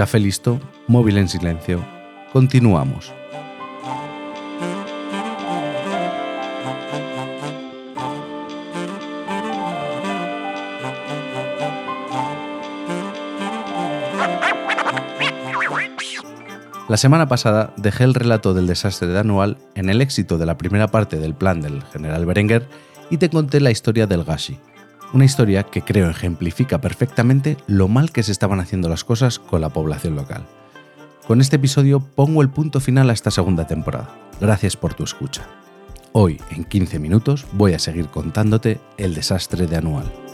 Café listo, móvil en silencio. Continuamos. La semana pasada dejé el relato del desastre de Anual en el éxito de la primera parte del plan del general Berenguer y te conté la historia del Gashi, una historia que creo ejemplifica perfectamente lo mal que se estaban haciendo las cosas con la población local. Con este episodio pongo el punto final a esta segunda temporada. Gracias por tu escucha. Hoy, en 15 minutos, voy a seguir contándote el desastre de Anual.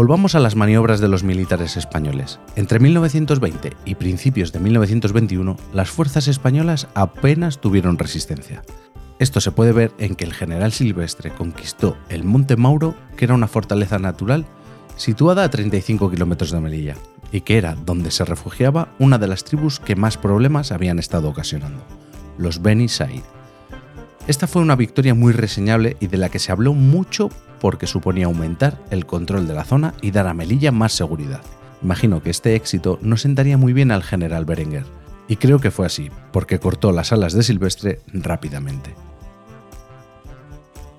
Volvamos a las maniobras de los militares españoles. Entre 1920 y principios de 1921, las fuerzas españolas apenas tuvieron resistencia. Esto se puede ver en que el general Silvestre conquistó el Monte Mauro, que era una fortaleza natural situada a 35 kilómetros de Melilla, y que era donde se refugiaba una de las tribus que más problemas habían estado ocasionando, los Beni Said. Esta fue una victoria muy reseñable y de la que se habló mucho porque suponía aumentar el control de la zona y dar a Melilla más seguridad. Imagino que este éxito no sentaría muy bien al general Berenguer, y creo que fue así, porque cortó las alas de Silvestre rápidamente.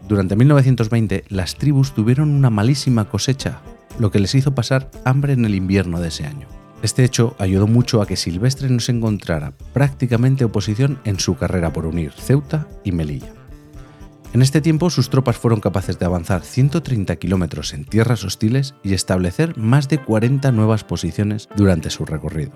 Durante 1920 las tribus tuvieron una malísima cosecha, lo que les hizo pasar hambre en el invierno de ese año. Este hecho ayudó mucho a que Silvestre no se encontrara prácticamente oposición en su carrera por unir Ceuta y Melilla. En este tiempo sus tropas fueron capaces de avanzar 130 kilómetros en tierras hostiles y establecer más de 40 nuevas posiciones durante su recorrido.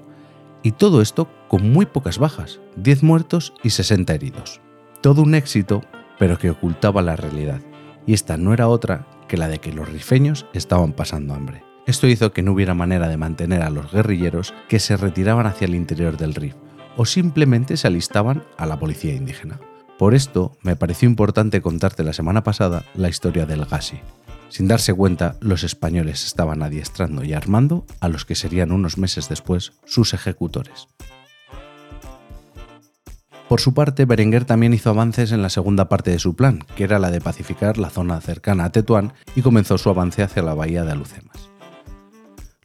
Y todo esto con muy pocas bajas, 10 muertos y 60 heridos. Todo un éxito, pero que ocultaba la realidad. Y esta no era otra que la de que los rifeños estaban pasando hambre. Esto hizo que no hubiera manera de mantener a los guerrilleros que se retiraban hacia el interior del RIF o simplemente se alistaban a la policía indígena. Por esto me pareció importante contarte la semana pasada la historia del Gassi. Sin darse cuenta, los españoles estaban adiestrando y armando a los que serían unos meses después sus ejecutores. Por su parte, Berenguer también hizo avances en la segunda parte de su plan, que era la de pacificar la zona cercana a Tetuán, y comenzó su avance hacia la bahía de Alucemas.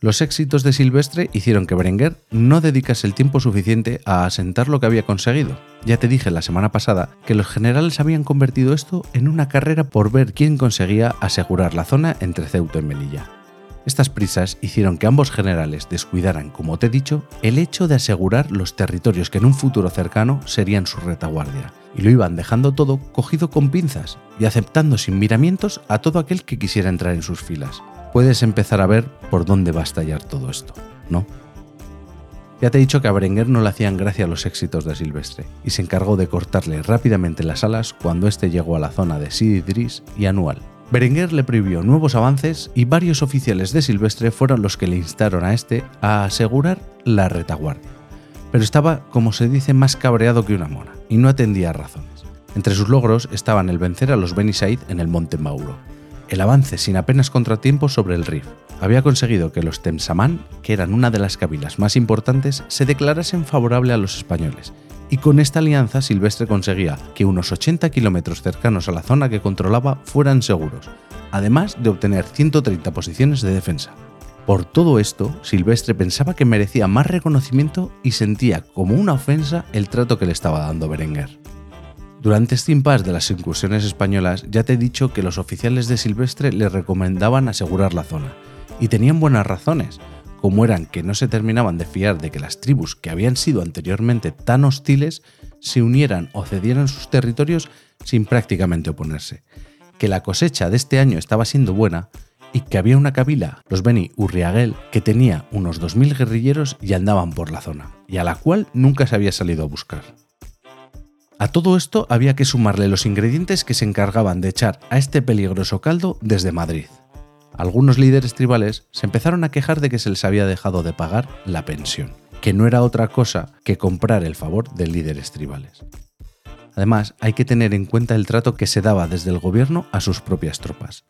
Los éxitos de Silvestre hicieron que Berenguer no dedicase el tiempo suficiente a asentar lo que había conseguido. Ya te dije la semana pasada que los generales habían convertido esto en una carrera por ver quién conseguía asegurar la zona entre Ceuta y Melilla. Estas prisas hicieron que ambos generales descuidaran, como te he dicho, el hecho de asegurar los territorios que en un futuro cercano serían su retaguardia, y lo iban dejando todo cogido con pinzas y aceptando sin miramientos a todo aquel que quisiera entrar en sus filas puedes empezar a ver por dónde va a estallar todo esto, ¿no? Ya te he dicho que a Berenguer no le hacían gracia los éxitos de Silvestre, y se encargó de cortarle rápidamente las alas cuando éste llegó a la zona de Sididris y Anual. Berenguer le prohibió nuevos avances y varios oficiales de Silvestre fueron los que le instaron a este a asegurar la retaguardia. Pero estaba, como se dice, más cabreado que una mona, y no atendía a razones. Entre sus logros estaban el vencer a los Beni Said en el Monte Mauro, el avance sin apenas contratiempos sobre el Rif. Había conseguido que los Temsamán, que eran una de las cabilas más importantes, se declarasen favorable a los españoles, y con esta alianza Silvestre conseguía que unos 80 kilómetros cercanos a la zona que controlaba fueran seguros, además de obtener 130 posiciones de defensa. Por todo esto, Silvestre pensaba que merecía más reconocimiento y sentía como una ofensa el trato que le estaba dando Berenguer. Durante este impasse de las incursiones españolas ya te he dicho que los oficiales de Silvestre le recomendaban asegurar la zona, y tenían buenas razones, como eran que no se terminaban de fiar de que las tribus que habían sido anteriormente tan hostiles se unieran o cedieran sus territorios sin prácticamente oponerse, que la cosecha de este año estaba siendo buena y que había una cabila, los Beni Urriaguel, que tenía unos 2.000 guerrilleros y andaban por la zona, y a la cual nunca se había salido a buscar. A todo esto había que sumarle los ingredientes que se encargaban de echar a este peligroso caldo desde Madrid. Algunos líderes tribales se empezaron a quejar de que se les había dejado de pagar la pensión, que no era otra cosa que comprar el favor de líderes tribales. Además, hay que tener en cuenta el trato que se daba desde el gobierno a sus propias tropas.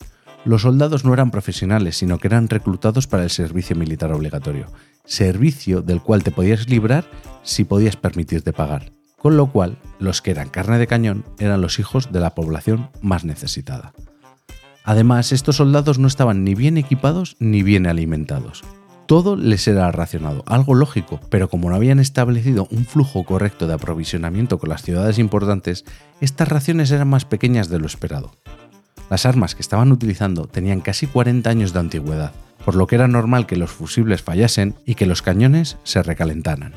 Los soldados no eran profesionales, sino que eran reclutados para el servicio militar obligatorio, servicio del cual te podías librar si podías permitirte pagar con lo cual los que eran carne de cañón eran los hijos de la población más necesitada. Además, estos soldados no estaban ni bien equipados ni bien alimentados. Todo les era racionado, algo lógico, pero como no habían establecido un flujo correcto de aprovisionamiento con las ciudades importantes, estas raciones eran más pequeñas de lo esperado. Las armas que estaban utilizando tenían casi 40 años de antigüedad, por lo que era normal que los fusibles fallasen y que los cañones se recalentaran.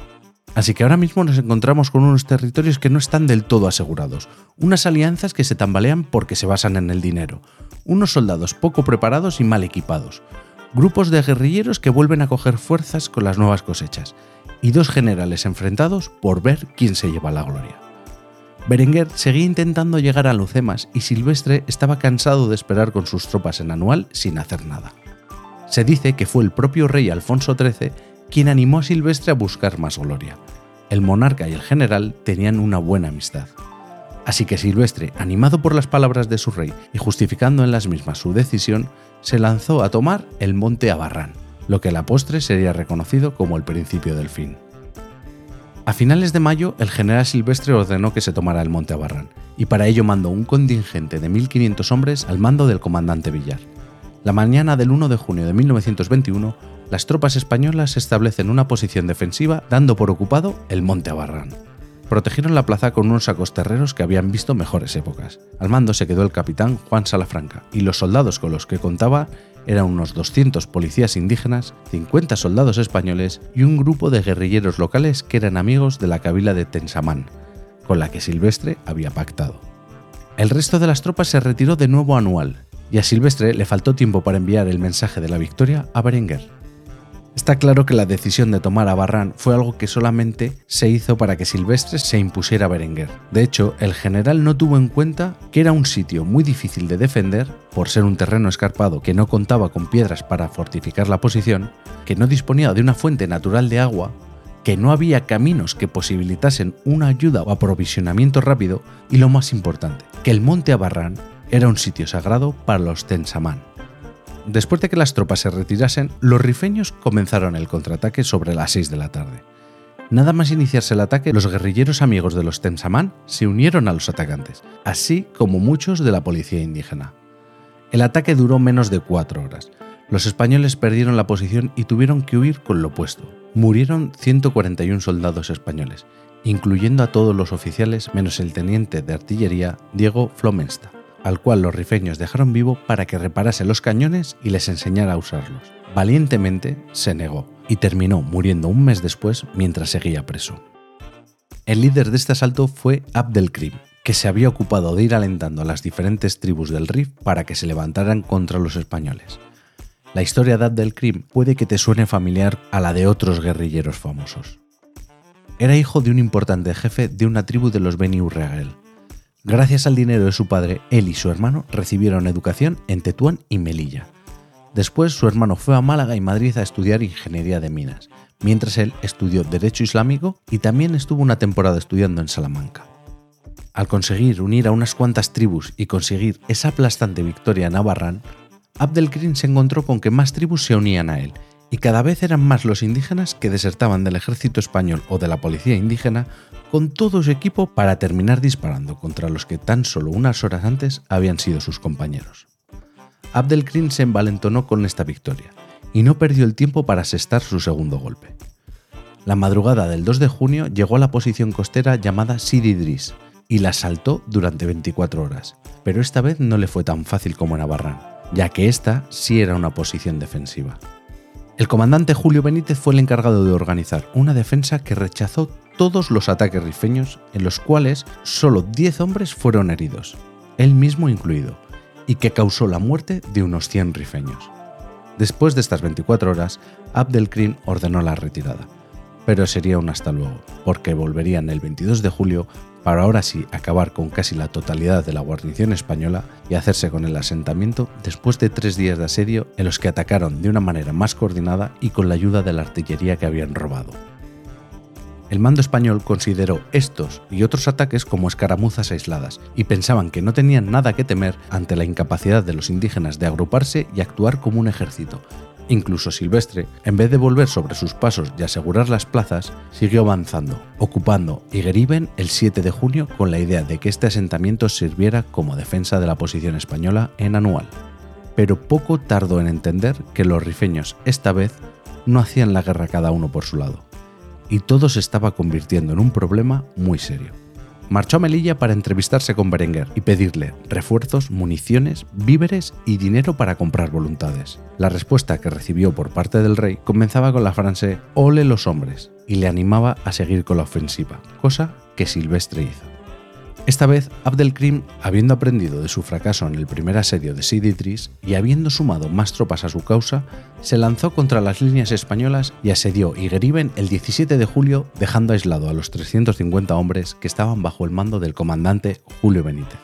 Así que ahora mismo nos encontramos con unos territorios que no están del todo asegurados, unas alianzas que se tambalean porque se basan en el dinero, unos soldados poco preparados y mal equipados, grupos de guerrilleros que vuelven a coger fuerzas con las nuevas cosechas, y dos generales enfrentados por ver quién se lleva la gloria. Berenguer seguía intentando llegar a Lucemas y Silvestre estaba cansado de esperar con sus tropas en Anual sin hacer nada. Se dice que fue el propio rey Alfonso XIII quien animó a Silvestre a buscar más gloria. El monarca y el general tenían una buena amistad. Así que Silvestre, animado por las palabras de su rey y justificando en las mismas su decisión, se lanzó a tomar el monte Abarrán, lo que a la postre sería reconocido como el principio del fin. A finales de mayo, el general Silvestre ordenó que se tomara el monte Abarrán, y para ello mandó un contingente de 1.500 hombres al mando del comandante Villar. La mañana del 1 de junio de 1921, las tropas españolas establecen una posición defensiva dando por ocupado el Monte Abarrán. Protegieron la plaza con unos sacos terreros que habían visto mejores épocas. Al mando se quedó el capitán Juan Salafranca y los soldados con los que contaba eran unos 200 policías indígenas, 50 soldados españoles y un grupo de guerrilleros locales que eran amigos de la cabila de Tensamán, con la que Silvestre había pactado. El resto de las tropas se retiró de nuevo anual, y a Silvestre le faltó tiempo para enviar el mensaje de la victoria a Berenguer. Está claro que la decisión de tomar a Barran fue algo que solamente se hizo para que Silvestre se impusiera a Berenguer. De hecho, el general no tuvo en cuenta que era un sitio muy difícil de defender, por ser un terreno escarpado que no contaba con piedras para fortificar la posición, que no disponía de una fuente natural de agua, que no había caminos que posibilitasen una ayuda o aprovisionamiento rápido y lo más importante, que el monte Abarrán era un sitio sagrado para los Tensamán. Después de que las tropas se retirasen, los rifeños comenzaron el contraataque sobre las 6 de la tarde. Nada más iniciarse el ataque, los guerrilleros amigos de los Tensamán se unieron a los atacantes, así como muchos de la policía indígena. El ataque duró menos de cuatro horas. Los españoles perdieron la posición y tuvieron que huir con lo opuesto. Murieron 141 soldados españoles, incluyendo a todos los oficiales menos el teniente de artillería Diego Flomensta al cual los rifeños dejaron vivo para que reparase los cañones y les enseñara a usarlos. Valientemente se negó y terminó muriendo un mes después mientras seguía preso. El líder de este asalto fue Abdelkrim, que se había ocupado de ir alentando a las diferentes tribus del Rif para que se levantaran contra los españoles. La historia de Abdelkrim puede que te suene familiar a la de otros guerrilleros famosos. Era hijo de un importante jefe de una tribu de los Beni Urregel, Gracias al dinero de su padre, él y su hermano recibieron educación en Tetuán y Melilla. Después su hermano fue a Málaga y Madrid a estudiar ingeniería de minas, mientras él estudió Derecho Islámico y también estuvo una temporada estudiando en Salamanca. Al conseguir unir a unas cuantas tribus y conseguir esa aplastante victoria en Abarrán, Abdelkrim se encontró con que más tribus se unían a él y cada vez eran más los indígenas que desertaban del ejército español o de la policía indígena con todo su equipo para terminar disparando contra los que tan solo unas horas antes habían sido sus compañeros. Abdelkrim se envalentonó con esta victoria y no perdió el tiempo para asestar su segundo golpe. La madrugada del 2 de junio llegó a la posición costera llamada Sidi Idris y la asaltó durante 24 horas, pero esta vez no le fue tan fácil como en Abarrán, ya que esta sí era una posición defensiva. El comandante Julio Benítez fue el encargado de organizar una defensa que rechazó todos los ataques rifeños, en los cuales solo 10 hombres fueron heridos, él mismo incluido, y que causó la muerte de unos 100 rifeños. Después de estas 24 horas, Abdelkrim ordenó la retirada, pero sería un hasta luego, porque volverían el 22 de julio para ahora sí acabar con casi la totalidad de la guarnición española y hacerse con el asentamiento después de tres días de asedio en los que atacaron de una manera más coordinada y con la ayuda de la artillería que habían robado. El mando español consideró estos y otros ataques como escaramuzas aisladas y pensaban que no tenían nada que temer ante la incapacidad de los indígenas de agruparse y actuar como un ejército, Incluso Silvestre, en vez de volver sobre sus pasos y asegurar las plazas, siguió avanzando, ocupando Igeriben el 7 de junio con la idea de que este asentamiento sirviera como defensa de la posición española en Anual. pero poco tardó en entender que los rifeños esta vez no hacían la guerra cada uno por su lado, y todo se estaba convirtiendo en un problema muy serio. Marchó a Melilla para entrevistarse con Berenguer y pedirle refuerzos, municiones, víveres y dinero para comprar voluntades. La respuesta que recibió por parte del rey comenzaba con la frase Ole los hombres y le animaba a seguir con la ofensiva, cosa que Silvestre hizo. Esta vez, Abdelkrim, habiendo aprendido de su fracaso en el primer asedio de Siditris y habiendo sumado más tropas a su causa, se lanzó contra las líneas españolas y asedió Igeriben el 17 de julio, dejando aislado a los 350 hombres que estaban bajo el mando del comandante Julio Benítez.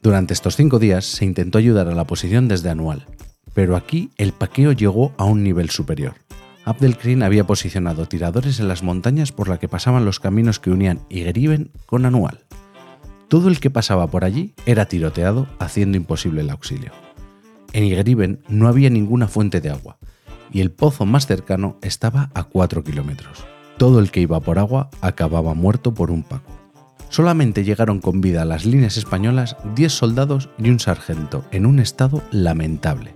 Durante estos cinco días se intentó ayudar a la posición desde Anual, pero aquí el paqueo llegó a un nivel superior. Abdelkrim había posicionado tiradores en las montañas por las que pasaban los caminos que unían Igeriben con Anual. Todo el que pasaba por allí era tiroteado, haciendo imposible el auxilio. En Igeriben no había ninguna fuente de agua, y el pozo más cercano estaba a 4 kilómetros. Todo el que iba por agua acababa muerto por un paco. Solamente llegaron con vida a las líneas españolas 10 soldados y un sargento, en un estado lamentable.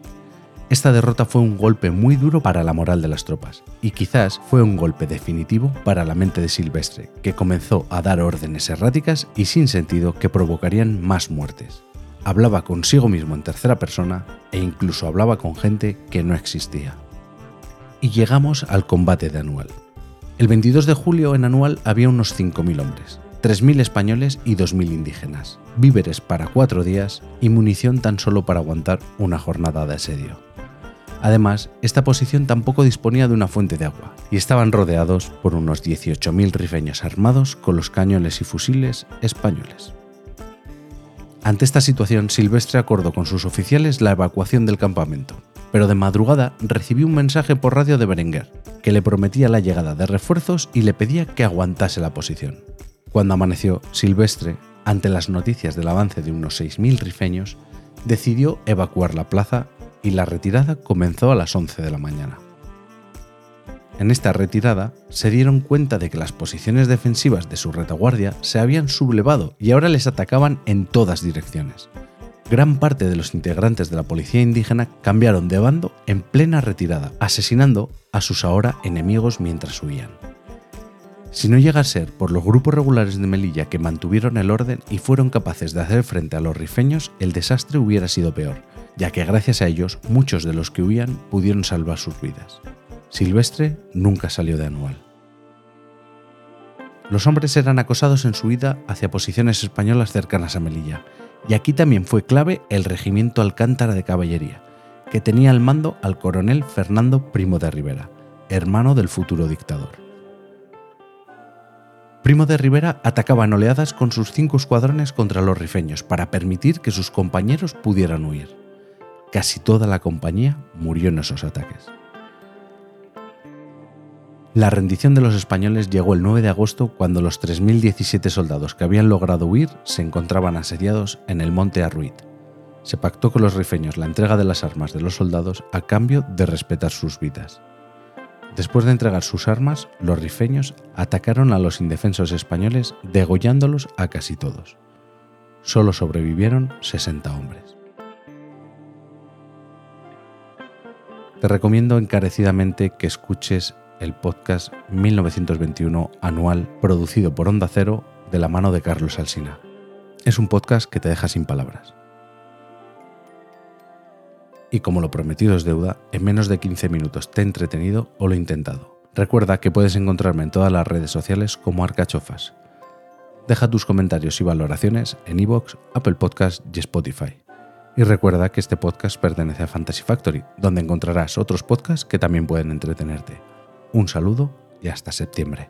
Esta derrota fue un golpe muy duro para la moral de las tropas, y quizás fue un golpe definitivo para la mente de Silvestre, que comenzó a dar órdenes erráticas y sin sentido que provocarían más muertes. Hablaba consigo mismo en tercera persona e incluso hablaba con gente que no existía. Y llegamos al combate de Anual. El 22 de julio en Anual había unos 5.000 hombres, 3.000 españoles y 2.000 indígenas, víveres para cuatro días y munición tan solo para aguantar una jornada de asedio. Además, esta posición tampoco disponía de una fuente de agua y estaban rodeados por unos 18.000 rifeños armados con los cañones y fusiles españoles. Ante esta situación, Silvestre acordó con sus oficiales la evacuación del campamento, pero de madrugada recibió un mensaje por radio de Berenguer, que le prometía la llegada de refuerzos y le pedía que aguantase la posición. Cuando amaneció, Silvestre, ante las noticias del avance de unos 6.000 rifeños, decidió evacuar la plaza y la retirada comenzó a las 11 de la mañana. En esta retirada se dieron cuenta de que las posiciones defensivas de su retaguardia se habían sublevado y ahora les atacaban en todas direcciones. Gran parte de los integrantes de la policía indígena cambiaron de bando en plena retirada, asesinando a sus ahora enemigos mientras huían. Si no llega a ser por los grupos regulares de Melilla que mantuvieron el orden y fueron capaces de hacer frente a los rifeños, el desastre hubiera sido peor, ya que gracias a ellos muchos de los que huían pudieron salvar sus vidas. Silvestre nunca salió de anual. Los hombres eran acosados en su huida hacia posiciones españolas cercanas a Melilla, y aquí también fue clave el regimiento Alcántara de Caballería, que tenía al mando al coronel Fernando Primo de Rivera, hermano del futuro dictador. Primo de Rivera atacaba en oleadas con sus cinco escuadrones contra los rifeños para permitir que sus compañeros pudieran huir. Casi toda la compañía murió en esos ataques. La rendición de los españoles llegó el 9 de agosto cuando los 3.017 soldados que habían logrado huir se encontraban asediados en el monte Arruit. Se pactó con los rifeños la entrega de las armas de los soldados a cambio de respetar sus vidas. Después de entregar sus armas, los rifeños atacaron a los indefensos españoles degollándolos a casi todos. Solo sobrevivieron 60 hombres. Te recomiendo encarecidamente que escuches el podcast 1921 anual producido por Onda Cero de la mano de Carlos Alsina. Es un podcast que te deja sin palabras. Y como lo prometido es deuda, en menos de 15 minutos te he entretenido o lo he intentado. Recuerda que puedes encontrarme en todas las redes sociales como Arcachofas. Deja tus comentarios y valoraciones en iVoox, Apple Podcast y Spotify. Y recuerda que este podcast pertenece a Fantasy Factory, donde encontrarás otros podcasts que también pueden entretenerte. Un saludo y hasta septiembre.